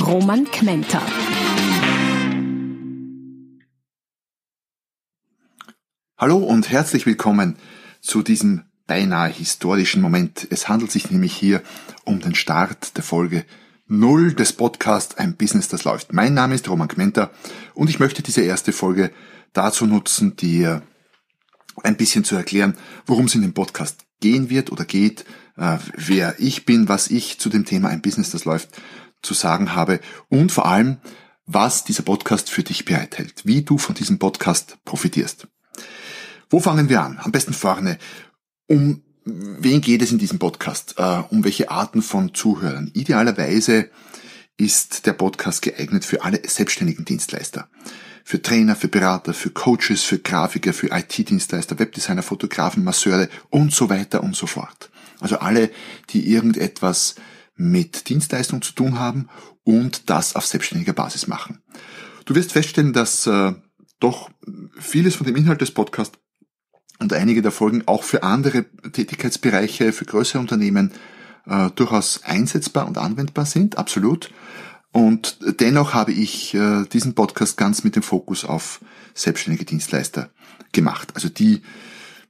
Roman Kmenter. Hallo und herzlich willkommen zu diesem beinahe historischen Moment. Es handelt sich nämlich hier um den Start der Folge 0 des Podcasts Ein Business, das läuft. Mein Name ist Roman Kmenter und ich möchte diese erste Folge dazu nutzen, dir ein bisschen zu erklären, worum es in dem Podcast gehen wird oder geht, äh, wer ich bin, was ich zu dem Thema Ein Business, das läuft, zu sagen habe und vor allem, was dieser Podcast für dich bereithält, wie du von diesem Podcast profitierst. Wo fangen wir an? Am besten vorne. Um wen geht es in diesem Podcast? Uh, um welche Arten von Zuhörern? Idealerweise ist der Podcast geeignet für alle selbstständigen Dienstleister. Für Trainer, für Berater, für Coaches, für Grafiker, für IT-Dienstleister, Webdesigner, Fotografen, Masseure und so weiter und so fort. Also alle, die irgendetwas mit Dienstleistung zu tun haben und das auf selbstständiger Basis machen. Du wirst feststellen, dass äh, doch vieles von dem Inhalt des Podcasts und einige der Folgen auch für andere Tätigkeitsbereiche, für größere Unternehmen äh, durchaus einsetzbar und anwendbar sind, absolut. Und dennoch habe ich äh, diesen Podcast ganz mit dem Fokus auf selbstständige Dienstleister gemacht. Also die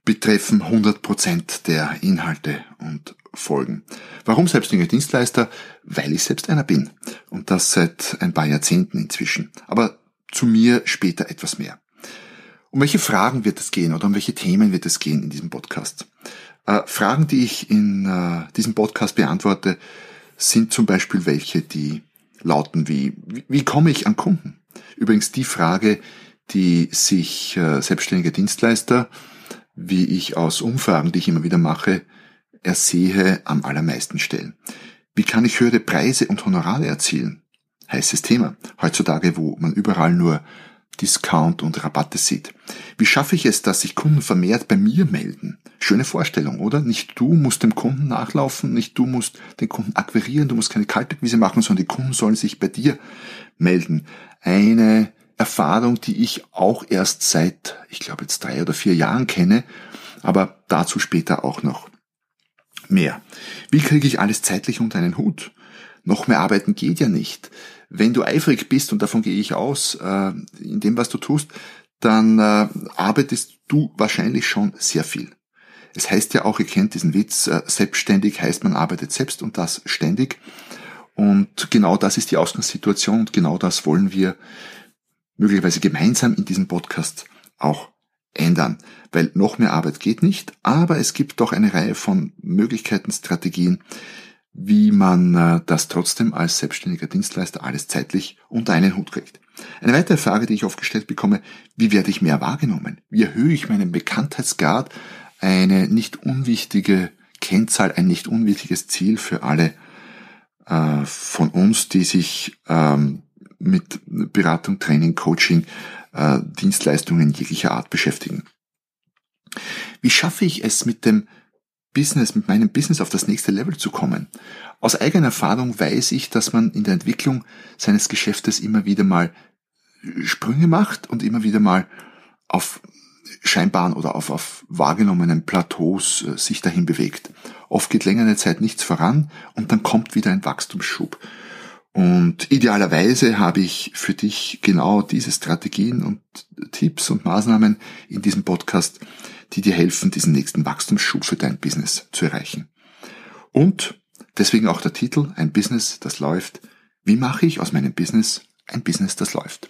betreffen 100 Prozent der Inhalte und Folgen. Warum selbstständige Dienstleister? Weil ich selbst einer bin. Und das seit ein paar Jahrzehnten inzwischen. Aber zu mir später etwas mehr. Um welche Fragen wird es gehen oder um welche Themen wird es gehen in diesem Podcast? Äh, Fragen, die ich in äh, diesem Podcast beantworte, sind zum Beispiel welche, die lauten wie, wie, wie komme ich an Kunden? Übrigens die Frage, die sich äh, selbstständige Dienstleister, wie ich aus Umfragen, die ich immer wieder mache, ersehe, am allermeisten stellen. Wie kann ich höhere Preise und Honorare erzielen? Heißes Thema. Heutzutage, wo man überall nur Discount und Rabatte sieht. Wie schaffe ich es, dass sich Kunden vermehrt bei mir melden? Schöne Vorstellung, oder? Nicht du musst dem Kunden nachlaufen, nicht du musst den Kunden akquirieren, du musst keine Kaltakquise machen, sondern die Kunden sollen sich bei dir melden. Eine Erfahrung, die ich auch erst seit, ich glaube jetzt drei oder vier Jahren kenne, aber dazu später auch noch mehr. Wie kriege ich alles zeitlich unter einen Hut? Noch mehr arbeiten geht ja nicht. Wenn du eifrig bist, und davon gehe ich aus, äh, in dem, was du tust, dann äh, arbeitest du wahrscheinlich schon sehr viel. Es heißt ja auch, ihr kennt diesen Witz, äh, selbstständig heißt man arbeitet selbst und das ständig. Und genau das ist die Ausgangssituation und genau das wollen wir möglicherweise gemeinsam in diesem Podcast auch ändern. Weil noch mehr Arbeit geht nicht, aber es gibt doch eine Reihe von Möglichkeiten, Strategien, wie man äh, das trotzdem als selbstständiger Dienstleister alles zeitlich unter einen Hut kriegt. Eine weitere Frage, die ich oft gestellt bekomme, wie werde ich mehr wahrgenommen? Wie erhöhe ich meinen Bekanntheitsgrad? Eine nicht unwichtige Kennzahl, ein nicht unwichtiges Ziel für alle äh, von uns, die sich ähm, mit Beratung, Training, Coaching, äh, Dienstleistungen jeglicher Art beschäftigen. Wie schaffe ich es mit dem Business, mit meinem Business auf das nächste Level zu kommen. Aus eigener Erfahrung weiß ich, dass man in der Entwicklung seines Geschäftes immer wieder mal Sprünge macht und immer wieder mal auf scheinbaren oder auf, auf wahrgenommenen Plateaus äh, sich dahin bewegt. Oft geht längere Zeit nichts voran und dann kommt wieder ein Wachstumsschub. Und idealerweise habe ich für dich genau diese Strategien und Tipps und Maßnahmen in diesem Podcast, die dir helfen, diesen nächsten Wachstumsschub für dein Business zu erreichen. Und deswegen auch der Titel, ein Business, das läuft. Wie mache ich aus meinem Business ein Business, das läuft?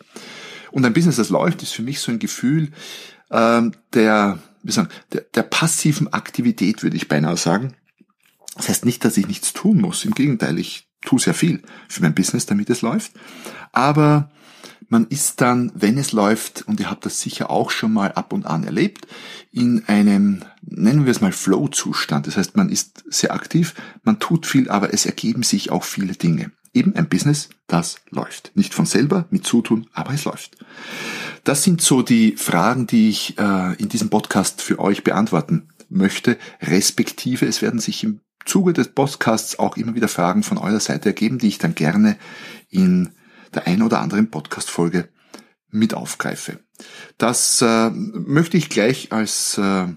Und ein Business, das läuft, ist für mich so ein Gefühl ähm, der, wie sagen, der, der passiven Aktivität, würde ich beinahe sagen. Das heißt nicht, dass ich nichts tun muss. Im Gegenteil, ich tue sehr viel für mein Business, damit es läuft. Aber man ist dann, wenn es läuft, und ihr habt das sicher auch schon mal ab und an erlebt, in einem, nennen wir es mal Flow-Zustand. Das heißt, man ist sehr aktiv, man tut viel, aber es ergeben sich auch viele Dinge. Eben ein Business, das läuft. Nicht von selber, mit Zutun, aber es läuft. Das sind so die Fragen, die ich äh, in diesem Podcast für euch beantworten möchte, respektive es werden sich im Zuge des Podcasts auch immer wieder Fragen von eurer Seite ergeben, die ich dann gerne in der ein oder anderen Podcast-Folge mit aufgreife. Das äh, möchte ich gleich als äh,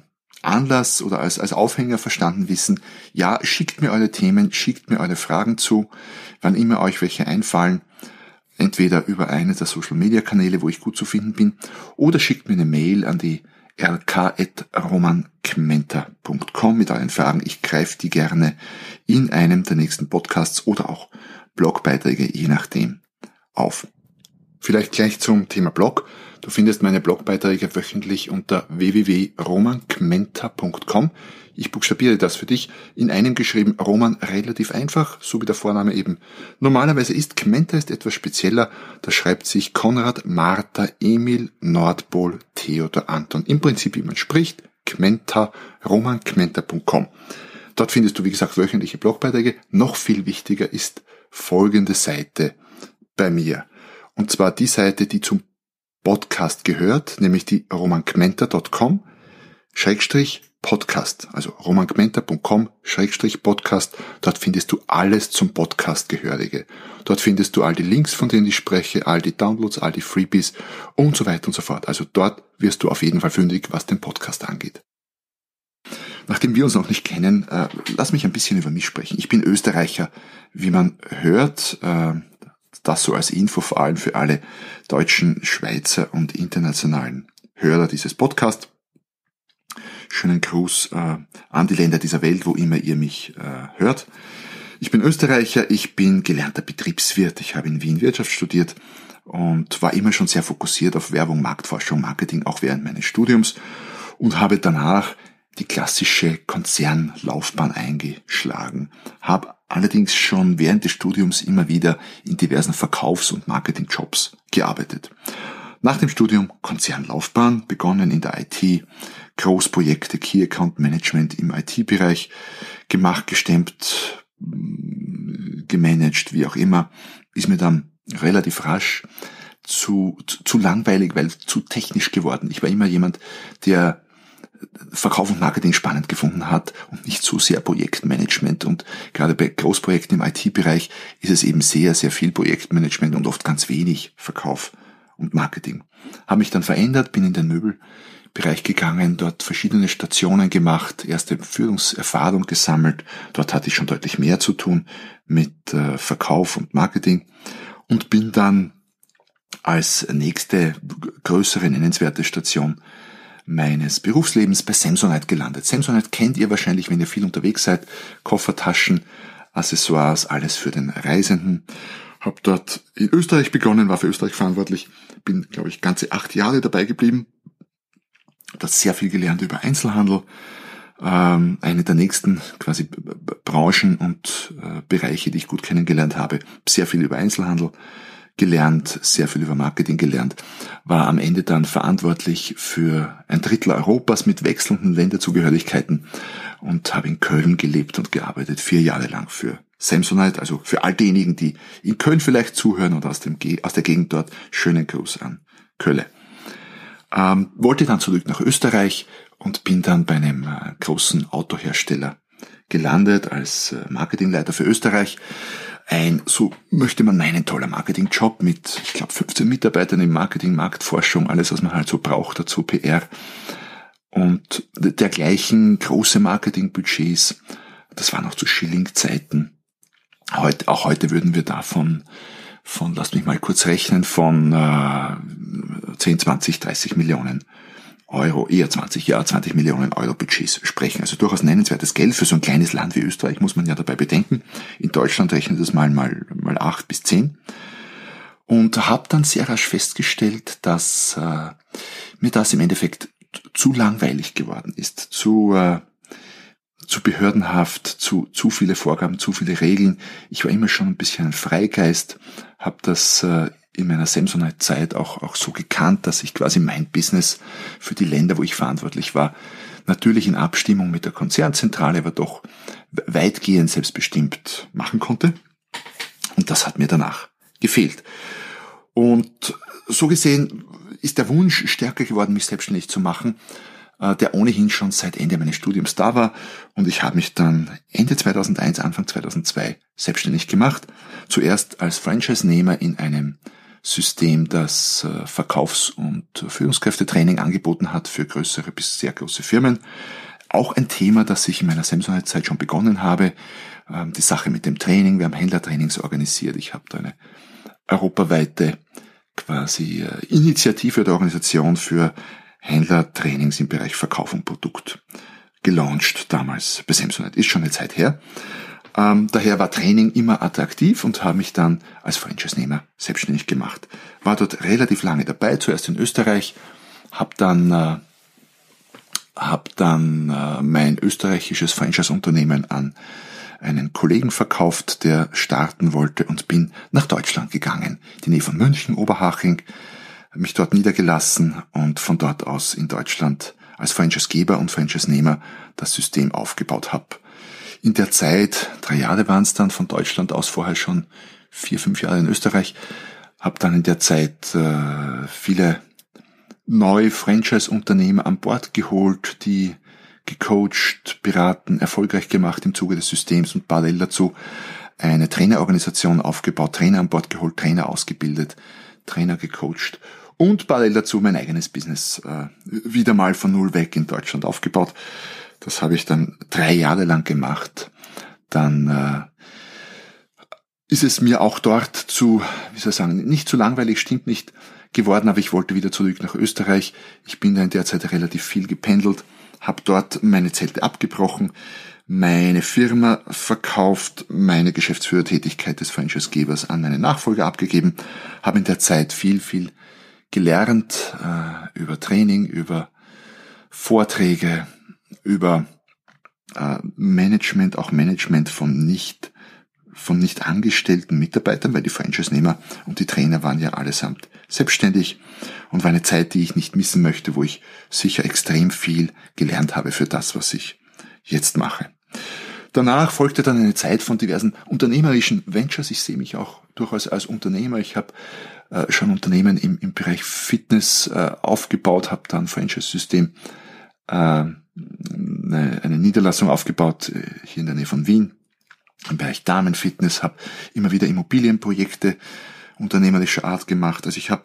Anlass oder als, als Aufhänger verstanden wissen. Ja, schickt mir eure Themen, schickt mir eure Fragen zu, wann immer euch welche einfallen. Entweder über eine der Social Media Kanäle, wo ich gut zu finden bin, oder schickt mir eine Mail an die rk.romankmenta.com mit euren Fragen. Ich greife die gerne in einem der nächsten Podcasts oder auch Blogbeiträge, je nachdem, auf. Vielleicht gleich zum Thema Blog. Du findest meine Blogbeiträge wöchentlich unter www.romankmenta.com. Ich buchstabiere das für dich. In einem geschrieben Roman relativ einfach, so wie der Vorname eben normalerweise ist. Kmenta ist etwas spezieller. Da schreibt sich Konrad, Martha, Emil, Nordpol, Theodor, Anton. Im Prinzip, wie man spricht. Kmenta, romankmenta.com. Dort findest du, wie gesagt, wöchentliche Blogbeiträge. Noch viel wichtiger ist folgende Seite bei mir. Und zwar die Seite, die zum Podcast gehört, nämlich die romankmenta.com Schrägstrich Podcast, also romankmenta.com Schrägstrich Podcast. Dort findest du alles zum Podcast gehörige. Dort findest du all die Links, von denen ich spreche, all die Downloads, all die Freebies und so weiter und so fort. Also dort wirst du auf jeden Fall fündig, was den Podcast angeht. Nachdem wir uns noch nicht kennen, äh, lass mich ein bisschen über mich sprechen. Ich bin Österreicher, wie man hört. Äh, das so als Info vor allem für alle deutschen, Schweizer und internationalen Hörer dieses Podcasts. Schönen Gruß äh, an die Länder dieser Welt, wo immer ihr mich äh, hört. Ich bin Österreicher, ich bin gelernter Betriebswirt, ich habe in Wien Wirtschaft studiert und war immer schon sehr fokussiert auf Werbung, Marktforschung, Marketing, auch während meines Studiums und habe danach die klassische Konzernlaufbahn eingeschlagen, habe allerdings schon während des Studiums immer wieder in diversen Verkaufs- und Marketingjobs gearbeitet. Nach dem Studium Konzernlaufbahn, begonnen in der IT, Großprojekte, Key Account Management im IT-Bereich, gemacht, gestemmt, gemanagt, wie auch immer, ist mir dann relativ rasch zu, zu, zu langweilig, weil zu technisch geworden. Ich war immer jemand, der Verkauf und Marketing spannend gefunden hat und nicht so sehr Projektmanagement. Und gerade bei Großprojekten im IT-Bereich ist es eben sehr, sehr viel Projektmanagement und oft ganz wenig Verkauf und Marketing. Habe mich dann verändert, bin in den Möbelbereich gegangen, dort verschiedene Stationen gemacht, erste Führungserfahrung gesammelt. Dort hatte ich schon deutlich mehr zu tun mit äh, Verkauf und Marketing und bin dann als nächste größere nennenswerte Station meines Berufslebens bei Samsonite gelandet. Samsonite kennt ihr wahrscheinlich, wenn ihr viel unterwegs seid. Koffertaschen, Accessoires, alles für den Reisenden. Hab dort in Österreich begonnen, war für Österreich verantwortlich, bin, glaube ich, ganze acht Jahre dabei geblieben. Hab dort sehr viel gelernt über Einzelhandel. Ähm, eine der nächsten quasi Branchen und äh, Bereiche, die ich gut kennengelernt habe. Sehr viel über Einzelhandel gelernt, sehr viel über Marketing gelernt, war am Ende dann verantwortlich für ein Drittel Europas mit wechselnden Länderzugehörigkeiten und habe in Köln gelebt und gearbeitet, vier Jahre lang für Samsonite, also für all diejenigen, die in Köln vielleicht zuhören und aus, dem, aus der Gegend dort, schönen Gruß an Kölle. Ähm, wollte dann zurück nach Österreich und bin dann bei einem äh, großen Autohersteller gelandet als äh, Marketingleiter für Österreich ein, so möchte man meinen, toller Marketingjob mit, ich glaube, 15 Mitarbeitern im Marketing, Marktforschung, alles, was man halt so braucht dazu, PR und dergleichen große Marketingbudgets. Das war noch zu Schilling-Zeiten. Heute, auch heute würden wir davon von, lasst mich mal kurz rechnen, von äh, 10, 20, 30 Millionen Euro, eher 20, ja, 20 Millionen Euro Budgets sprechen. Also durchaus nennenswertes Geld für so ein kleines Land wie Österreich, muss man ja dabei bedenken. In Deutschland rechnet es mal, mal, mal acht bis zehn. Und habe dann sehr rasch festgestellt, dass äh, mir das im Endeffekt zu langweilig geworden ist, zu, äh, zu behördenhaft, zu, zu viele Vorgaben, zu viele Regeln. Ich war immer schon ein bisschen ein Freigeist, habe das äh, in meiner Samsonite-Zeit auch, auch so gekannt, dass ich quasi mein Business für die Länder, wo ich verantwortlich war, natürlich in Abstimmung mit der Konzernzentrale, aber doch weitgehend selbstbestimmt machen konnte. Und das hat mir danach gefehlt. Und so gesehen ist der Wunsch stärker geworden, mich selbstständig zu machen, äh, der ohnehin schon seit Ende meines Studiums da war. Und ich habe mich dann Ende 2001, Anfang 2002 selbstständig gemacht. Zuerst als Franchise-Nehmer in einem System, das äh, Verkaufs- und Führungskräftetraining angeboten hat für größere bis sehr große Firmen. Auch ein Thema, das ich in meiner Samsung-Zeit schon begonnen habe. Ähm, die Sache mit dem Training. Wir haben Händlertrainings organisiert. Ich habe da eine europaweite quasi äh, Initiative oder Organisation für Händlertrainings im Bereich Verkauf und Produkt gelauncht damals bei Samsonite. Ist schon eine Zeit her. Ähm, daher war Training immer attraktiv und habe mich dann als Franchise-Nehmer selbstständig gemacht. War dort relativ lange dabei, zuerst in Österreich, habe dann, äh, hab dann äh, mein österreichisches Franchise-Unternehmen an einen Kollegen verkauft, der starten wollte und bin nach Deutschland gegangen, die Nähe von München, Oberhaching, mich dort niedergelassen und von dort aus in Deutschland als Franchise-Geber und Franchise-Nehmer das System aufgebaut habe. In der Zeit, drei Jahre waren es dann von Deutschland aus, vorher schon vier, fünf Jahre in Österreich, habe dann in der Zeit äh, viele neue Franchise-Unternehmer an Bord geholt, die gecoacht, beraten, erfolgreich gemacht im Zuge des Systems und parallel dazu eine Trainerorganisation aufgebaut, Trainer an Bord geholt, Trainer ausgebildet, Trainer gecoacht und parallel dazu mein eigenes Business äh, wieder mal von null weg in Deutschland aufgebaut. Das habe ich dann drei Jahre lang gemacht. Dann äh, ist es mir auch dort zu, wie soll ich sagen, nicht zu langweilig, stimmt nicht geworden, aber ich wollte wieder zurück nach Österreich. Ich bin da in der Zeit relativ viel gependelt habe dort meine Zelte abgebrochen, meine Firma verkauft, meine Geschäftsführertätigkeit des Franchisegebers an meine Nachfolger abgegeben, habe in der Zeit viel, viel gelernt äh, über Training, über Vorträge, über äh, Management, auch Management von nicht von nicht angestellten Mitarbeitern, weil die Franchise-Nehmer und die Trainer waren ja allesamt selbstständig und war eine Zeit, die ich nicht missen möchte, wo ich sicher extrem viel gelernt habe für das, was ich jetzt mache. Danach folgte dann eine Zeit von diversen unternehmerischen Ventures. Ich sehe mich auch durchaus als Unternehmer. Ich habe äh, schon Unternehmen im, im Bereich Fitness äh, aufgebaut, habe dann Franchise-System äh, eine, eine Niederlassung aufgebaut äh, hier in der Nähe von Wien im Bereich Damenfitness, habe immer wieder Immobilienprojekte unternehmerischer Art gemacht. Also ich habe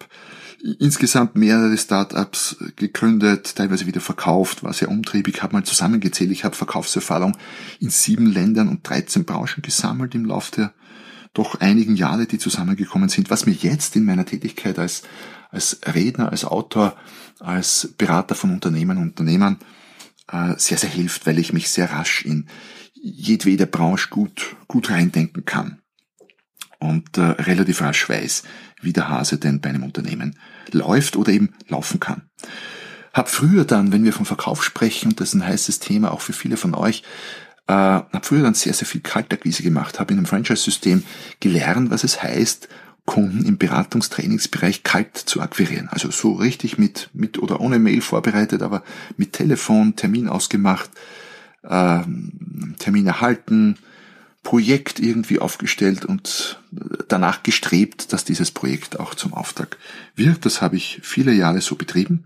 insgesamt mehrere Startups gegründet, teilweise wieder verkauft, war sehr umtriebig, habe mal zusammengezählt. Ich habe Verkaufserfahrung in sieben Ländern und 13 Branchen gesammelt im Laufe der doch einigen Jahre, die zusammengekommen sind, was mir jetzt in meiner Tätigkeit als, als Redner, als Autor, als Berater von Unternehmen und Unternehmern sehr, sehr hilft, weil ich mich sehr rasch in jedwede Branche gut, gut reindenken kann und äh, relativ rasch weiß, wie der Hase denn bei einem Unternehmen läuft oder eben laufen kann. Hab früher dann, wenn wir vom Verkauf sprechen, und das ist ein heißes Thema auch für viele von euch, äh, hab früher dann sehr, sehr viel Kaltakquise gemacht, habe in einem Franchise-System gelernt, was es heißt, Kunden im Beratungstrainingsbereich kalt zu akquirieren. Also so richtig mit, mit oder ohne Mail vorbereitet, aber mit Telefon, Termin ausgemacht, äh, Termin erhalten, Projekt irgendwie aufgestellt und danach gestrebt, dass dieses Projekt auch zum Auftrag wird. Das habe ich viele Jahre so betrieben,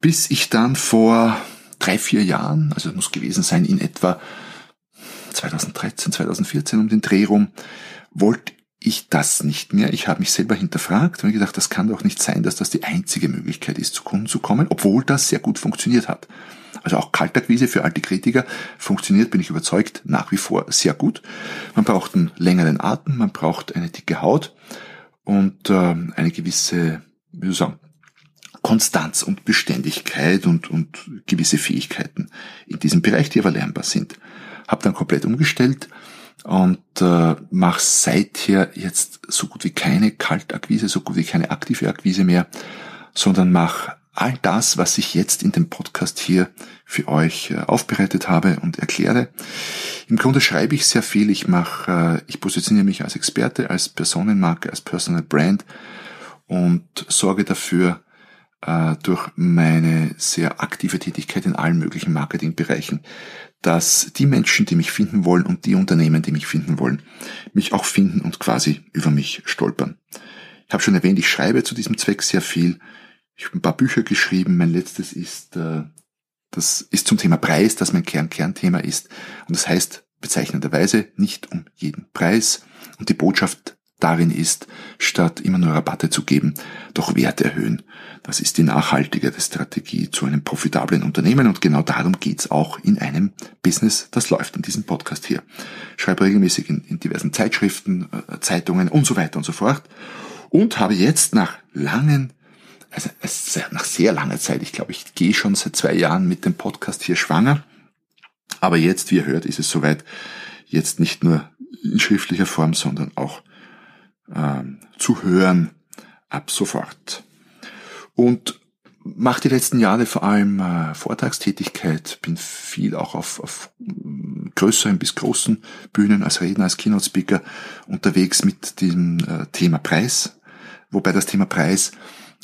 bis ich dann vor drei, vier Jahren, also muss gewesen sein in etwa 2013, 2014 um den Dreh rum, wollte ich das nicht mehr. Ich habe mich selber hinterfragt und mir gedacht, das kann doch nicht sein, dass das die einzige Möglichkeit ist, zu Kunden zu kommen, obwohl das sehr gut funktioniert hat. Also auch Kaltakquise für alte Kritiker funktioniert, bin ich überzeugt, nach wie vor sehr gut. Man braucht einen längeren Atem, man braucht eine dicke Haut und äh, eine gewisse, wie soll ich sagen, Konstanz und Beständigkeit und, und gewisse Fähigkeiten in diesem Bereich, die aber lernbar sind. Hab dann komplett umgestellt und äh, mache seither jetzt so gut wie keine Kaltakquise, so gut wie keine aktive Akquise mehr, sondern mache all das, was ich jetzt in dem Podcast hier für euch äh, aufbereitet habe und erkläre. Im Grunde schreibe ich sehr viel. Ich mache, äh, ich positioniere mich als Experte, als Personenmarke, als Personal Brand und sorge dafür, äh, durch meine sehr aktive Tätigkeit in allen möglichen Marketingbereichen, dass die Menschen, die mich finden wollen und die Unternehmen, die mich finden wollen, mich auch finden und quasi über mich stolpern. Ich habe schon erwähnt, ich schreibe zu diesem Zweck sehr viel. Ich habe ein paar Bücher geschrieben. Mein letztes ist, äh, das ist zum Thema Preis, das mein Kern-Kernthema ist. Und das heißt bezeichnenderweise nicht um jeden Preis. Und die Botschaft darin ist, statt immer nur Rabatte zu geben, doch Wert erhöhen. Das ist die nachhaltigere Strategie zu einem profitablen Unternehmen und genau darum geht's auch in einem Business, das läuft in diesem Podcast hier. Schreibe regelmäßig in, in diversen Zeitschriften, äh, Zeitungen und so weiter und so fort und habe jetzt nach langen, also nach sehr langer Zeit, ich glaube, ich gehe schon seit zwei Jahren mit dem Podcast hier schwanger, aber jetzt, wie ihr hört, ist es soweit, jetzt nicht nur in schriftlicher Form, sondern auch ähm, zu hören ab sofort. Und mache die letzten Jahre vor allem äh, Vortragstätigkeit, bin viel auch auf, auf größeren bis großen Bühnen als Redner, als Keynote-Speaker unterwegs mit dem äh, Thema Preis, wobei das Thema Preis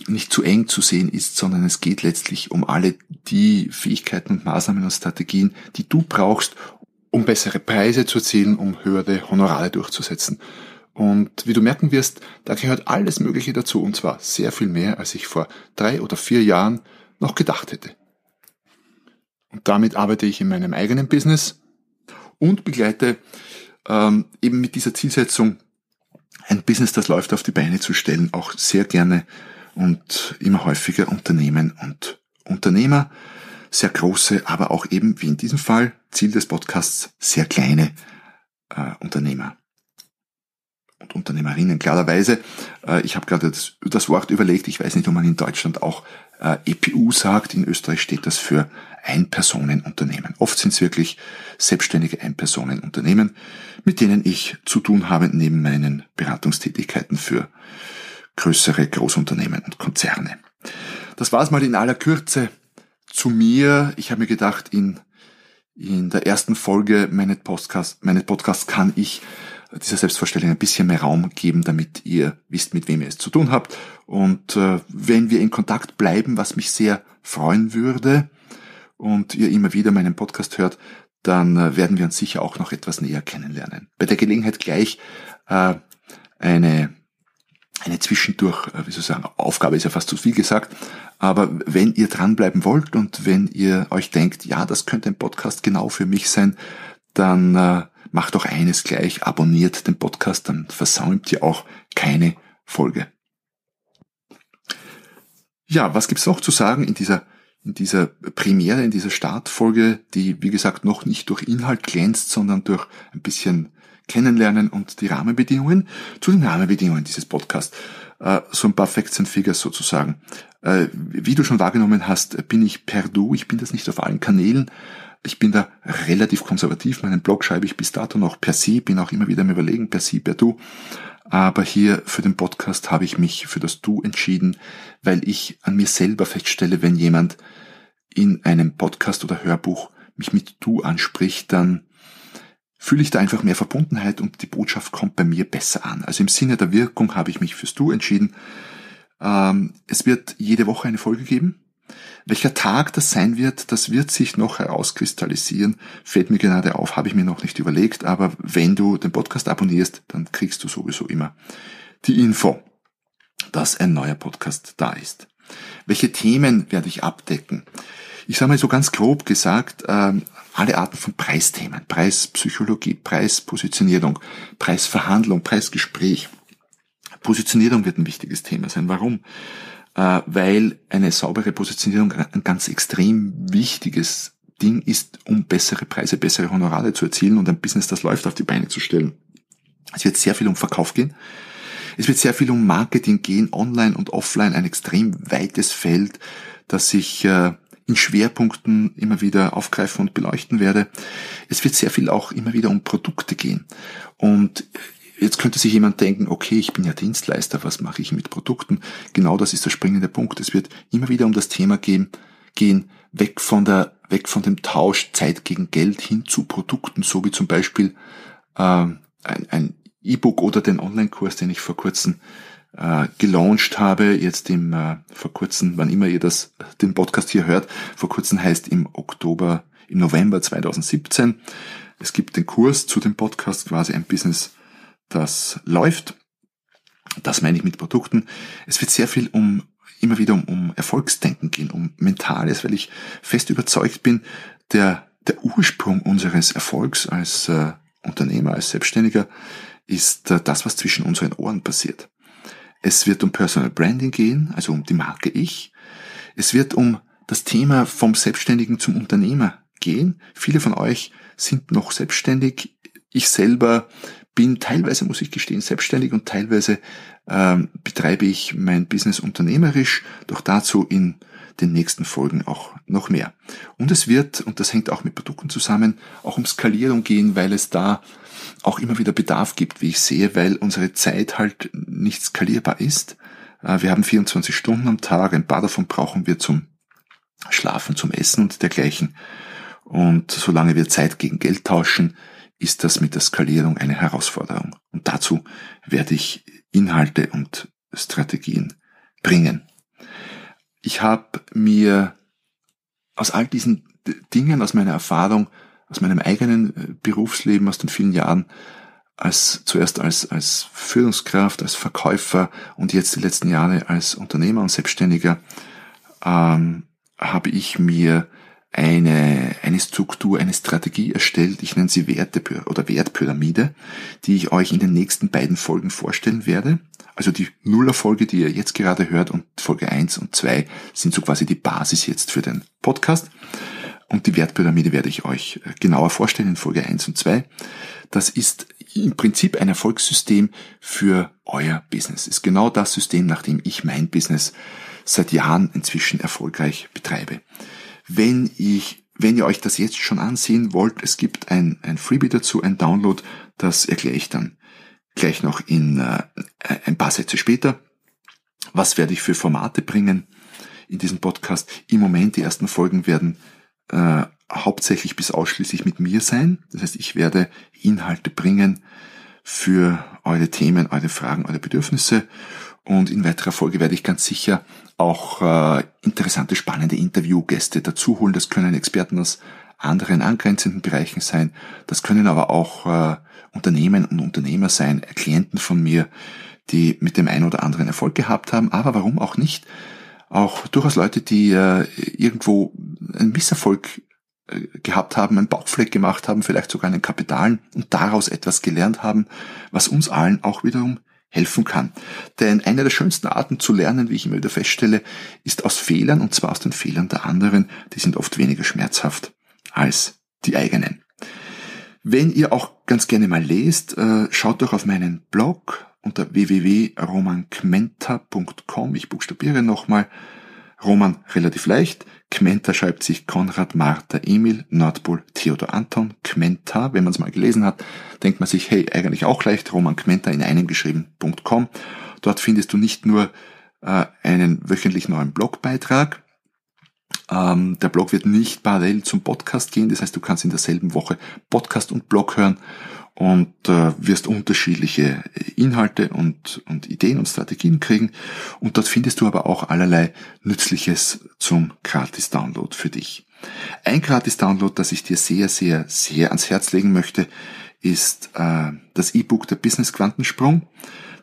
nicht zu eng zu sehen ist, sondern es geht letztlich um alle die Fähigkeiten und Maßnahmen und Strategien, die du brauchst, um bessere Preise zu erzielen, um höhere Honorare durchzusetzen. Und wie du merken wirst, da gehört alles Mögliche dazu, und zwar sehr viel mehr, als ich vor drei oder vier Jahren noch gedacht hätte. Und damit arbeite ich in meinem eigenen Business und begleite ähm, eben mit dieser Zielsetzung, ein Business, das läuft, auf die Beine zu stellen, auch sehr gerne und immer häufiger Unternehmen und Unternehmer, sehr große, aber auch eben, wie in diesem Fall, Ziel des Podcasts, sehr kleine äh, Unternehmer und Unternehmerinnen. Klarerweise, äh, ich habe gerade das, das, Wort überlegt, ich weiß nicht, ob man in Deutschland auch äh, EPU sagt, in Österreich steht das für Ein-Personen-Unternehmen. Oft sind es wirklich selbstständige Ein-Personen-Unternehmen, mit denen ich zu tun habe neben meinen Beratungstätigkeiten für größere Großunternehmen und Konzerne. Das war es mal in aller Kürze zu mir. Ich habe mir gedacht, in, in der ersten Folge meines Podcasts, meines Podcasts kann ich dieser Selbstvorstellung ein bisschen mehr Raum geben, damit ihr wisst, mit wem ihr es zu tun habt. Und äh, wenn wir in Kontakt bleiben, was mich sehr freuen würde, und ihr immer wieder meinen Podcast hört, dann äh, werden wir uns sicher auch noch etwas näher kennenlernen. Bei der Gelegenheit gleich äh, eine eine zwischendurch, äh, wie soll ich sagen, Aufgabe ist ja fast zu viel gesagt, aber wenn ihr dranbleiben wollt und wenn ihr euch denkt, ja, das könnte ein Podcast genau für mich sein, dann äh, macht doch eines gleich, abonniert den Podcast, dann versäumt ihr auch keine Folge. Ja, was gibt's noch zu sagen in dieser, in dieser Premiere, in dieser Startfolge, die, wie gesagt, noch nicht durch Inhalt glänzt, sondern durch ein bisschen Kennenlernen und die Rahmenbedingungen. Zu den Rahmenbedingungen dieses Podcasts. Äh, so ein paar Facts and Figures sozusagen. Äh, wie du schon wahrgenommen hast, bin ich per Du. Ich bin das nicht auf allen Kanälen. Ich bin da relativ konservativ. Meinen Blog schreibe ich bis dato noch per Sie, bin auch immer wieder am überlegen, per Sie, per Du. Aber hier für den Podcast habe ich mich für das Du entschieden, weil ich an mir selber feststelle, wenn jemand in einem Podcast oder Hörbuch mich mit Du anspricht, dann fühle ich da einfach mehr Verbundenheit und die Botschaft kommt bei mir besser an. Also im Sinne der Wirkung habe ich mich fürs Du entschieden. Ähm, es wird jede Woche eine Folge geben. Welcher Tag das sein wird, das wird sich noch herauskristallisieren. Fällt mir gerade auf, habe ich mir noch nicht überlegt, aber wenn du den Podcast abonnierst, dann kriegst du sowieso immer die Info, dass ein neuer Podcast da ist. Welche Themen werde ich abdecken? Ich sage mal so ganz grob gesagt, ähm, alle Arten von Preisthemen, Preispsychologie, Preispositionierung, Preisverhandlung, Preisgespräch. Positionierung wird ein wichtiges Thema sein. Warum? Äh, weil eine saubere Positionierung ein ganz extrem wichtiges Ding ist, um bessere Preise, bessere Honorare zu erzielen und ein Business, das läuft, auf die Beine zu stellen. Es wird sehr viel um Verkauf gehen. Es wird sehr viel um Marketing gehen, online und offline, ein extrem weites Feld, das ich äh, in Schwerpunkten immer wieder aufgreifen und beleuchten werde. Es wird sehr viel auch immer wieder um Produkte gehen. Und Jetzt könnte sich jemand denken, okay, ich bin ja Dienstleister, was mache ich mit Produkten? Genau das ist der springende Punkt. Es wird immer wieder um das Thema gehen, gehen weg von der, weg von dem Tausch Zeit gegen Geld hin zu Produkten, so wie zum Beispiel äh, ein, E-Book oder den Online-Kurs, den ich vor kurzem äh, gelauncht habe, jetzt im äh, vor kurzem, wann immer ihr das den Podcast hier hört, vor kurzem heißt im Oktober, im November 2017. Es gibt den Kurs zu dem Podcast, quasi ein Business, das läuft. Das meine ich mit Produkten. Es wird sehr viel um immer wieder um, um Erfolgsdenken gehen, um Mentales, weil ich fest überzeugt bin, der, der Ursprung unseres Erfolgs als äh, Unternehmer, als Selbstständiger ist äh, das, was zwischen unseren Ohren passiert. Es wird um Personal Branding gehen, also um die Marke Ich. Es wird um das Thema vom Selbstständigen zum Unternehmer gehen. Viele von euch sind noch selbstständig. Ich selber bin teilweise, muss ich gestehen, selbstständig und teilweise ähm, betreibe ich mein Business unternehmerisch, doch dazu in den nächsten Folgen auch noch mehr. Und es wird, und das hängt auch mit Produkten zusammen, auch um Skalierung gehen, weil es da auch immer wieder Bedarf gibt, wie ich sehe, weil unsere Zeit halt nicht skalierbar ist. Äh, wir haben 24 Stunden am Tag, ein paar davon brauchen wir zum Schlafen, zum Essen und dergleichen. Und solange wir Zeit gegen Geld tauschen, ist das mit der Skalierung eine Herausforderung. Und dazu werde ich Inhalte und Strategien bringen. Ich habe mir aus all diesen Dingen, aus meiner Erfahrung, aus meinem eigenen äh, Berufsleben, aus den vielen Jahren, als zuerst als, als Führungskraft, als Verkäufer und jetzt die letzten Jahre als Unternehmer und Selbstständiger, ähm, habe ich mir eine, eine Struktur, eine Strategie erstellt. Ich nenne sie Werte oder Wertpyramide, die ich euch in den nächsten beiden Folgen vorstellen werde. Also die Nullerfolge, die ihr jetzt gerade hört und Folge 1 und 2 sind so quasi die Basis jetzt für den Podcast. Und die Wertpyramide werde ich euch äh, genauer vorstellen in Folge 1 und 2. Das ist im Prinzip ein Erfolgssystem für euer Business. Ist genau das System, nach dem ich mein Business seit Jahren inzwischen erfolgreich betreibe. Wenn ich, wenn ihr euch das jetzt schon ansehen wollt, es gibt ein, ein Freebie dazu, ein Download, das erkläre ich dann gleich noch in äh, ein paar Sätze später. Was werde ich für Formate bringen in diesem Podcast? Im Moment, die ersten Folgen werden äh, hauptsächlich bis ausschließlich mit mir sein. Das heißt, ich werde Inhalte bringen für eure Themen, eure Fragen, eure Bedürfnisse. Und in weiterer Folge werde ich ganz sicher auch äh, interessante, spannende Interviewgäste dazu holen. Das können Experten aus anderen angrenzenden Bereichen sein. Das können aber auch äh, Unternehmen und Unternehmer sein, Klienten von mir, die mit dem einen oder anderen Erfolg gehabt haben. Aber warum auch nicht? Auch durchaus Leute, die äh, irgendwo einen Misserfolg äh, gehabt haben, einen Bauchfleck gemacht haben, vielleicht sogar einen Kapitalen und daraus etwas gelernt haben, was uns allen auch wiederum helfen kann. Denn eine der schönsten Arten zu lernen, wie ich immer wieder feststelle, ist aus Fehlern, und zwar aus den Fehlern der anderen, die sind oft weniger schmerzhaft als die eigenen. Wenn ihr auch ganz gerne mal lest, äh, schaut doch auf meinen Blog unter www.romankmenta.com. Ich buchstabiere nochmal. Roman relativ leicht. Kmenta schreibt sich Konrad, Martha, Emil, Nordpol, Theodor Anton, Kmenta. Wenn man es mal gelesen hat, denkt man sich, hey, eigentlich auch leicht. Roman Kmenta in einem geschrieben.com. Dort findest du nicht nur äh, einen wöchentlich neuen Blogbeitrag, ähm, der Blog wird nicht parallel zum Podcast gehen, das heißt, du kannst in derselben Woche Podcast und Blog hören und äh, wirst unterschiedliche Inhalte und, und Ideen und Strategien kriegen. Und dort findest du aber auch allerlei Nützliches zum Gratis-Download für dich. Ein Gratis-Download, das ich dir sehr, sehr, sehr ans Herz legen möchte, ist äh, das E-Book der Business Quantensprung.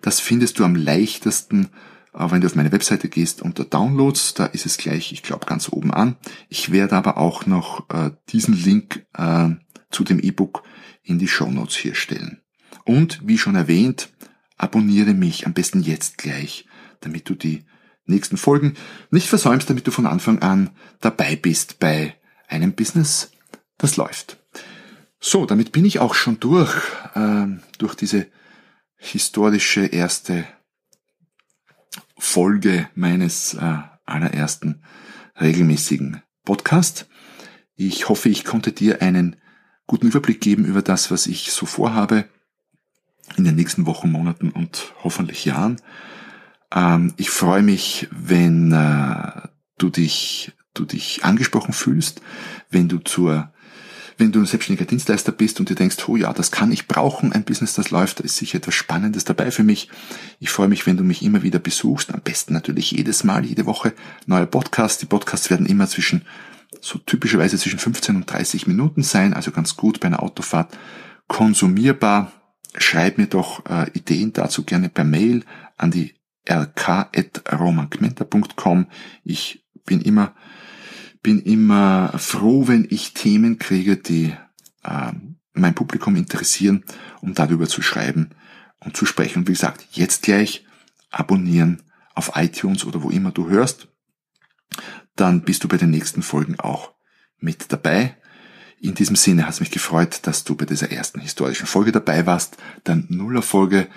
Das findest du am leichtesten äh, wenn du auf meine Webseite gehst unter Downloads, da ist es gleich, ich glaube, ganz oben an. Ich werde aber auch noch äh, diesen Link äh, zu dem E-Book in die Show Notes hier stellen. Und wie schon erwähnt, abonniere mich am besten jetzt gleich, damit du die nächsten Folgen nicht versäumst, damit du von Anfang an dabei bist bei einem Business, das läuft. So, damit bin ich auch schon durch, äh, durch diese historische erste Folge meines äh, allerersten regelmäßigen Podcast. Ich hoffe, ich konnte dir einen guten Überblick geben über das, was ich so vorhabe in den nächsten Wochen, Monaten und hoffentlich Jahren. Ähm, ich freue mich, wenn äh, du dich, du dich angesprochen fühlst, wenn du zur Wenn du ein selbstständiger Dienstleister bist und dir denkst, oh ja, das kann ich brauchen, ein Business, das läuft, da ist sicher etwas Spannendes dabei für mich. Ich freue mich, wenn du mich immer wieder besuchst. Am besten natürlich jedes Mal, jede Woche neue Podcasts. Die Podcasts werden immer zwischen, so typischerweise zwischen 15 und 30 Minuten sein, also ganz gut bei einer Autofahrt konsumierbar. Schreib mir doch äh, Ideen dazu gerne per Mail an die rk.romankmenta.com. Ich bin immer bin immer froh, wenn ich Themen kriege, die äh, mein Publikum interessieren, um darüber zu schreiben und zu sprechen. Und wie gesagt, jetzt gleich abonnieren auf iTunes oder wo immer du hörst. Dann bist du bei den nächsten Folgen auch mit dabei. In diesem Sinne hat es mich gefreut, dass du bei dieser ersten historischen Folge dabei warst, dann Nuller-Folge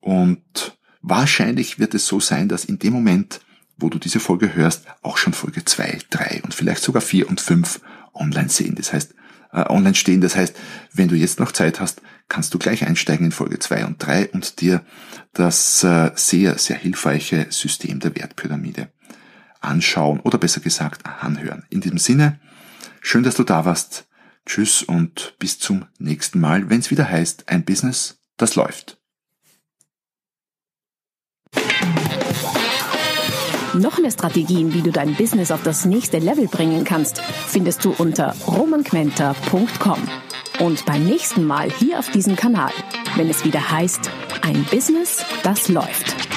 und wahrscheinlich wird es so sein, dass in dem Moment, wo du diese Folge hörst, auch schon Folge 2, 3 und vielleicht sogar 4 und 5 online sehen. Das heißt, äh, online stehen. Das heißt, wenn du jetzt noch Zeit hast, kannst du gleich einsteigen in Folge 2 und 3 und dir das äh, sehr, sehr hilfreiche System der Wertpyramide anschauen oder besser gesagt anhören. In diesem Sinne, schön, dass du da warst. Tschüss und bis zum nächsten Mal, wenn es wieder heißt, ein Business, das läuft. Noch mehr Strategien, wie du dein Business auf das nächste Level bringen kannst, findest du unter romanquenter.com. Und beim nächsten Mal hier auf diesem Kanal, wenn es wieder heißt, ein Business, das läuft.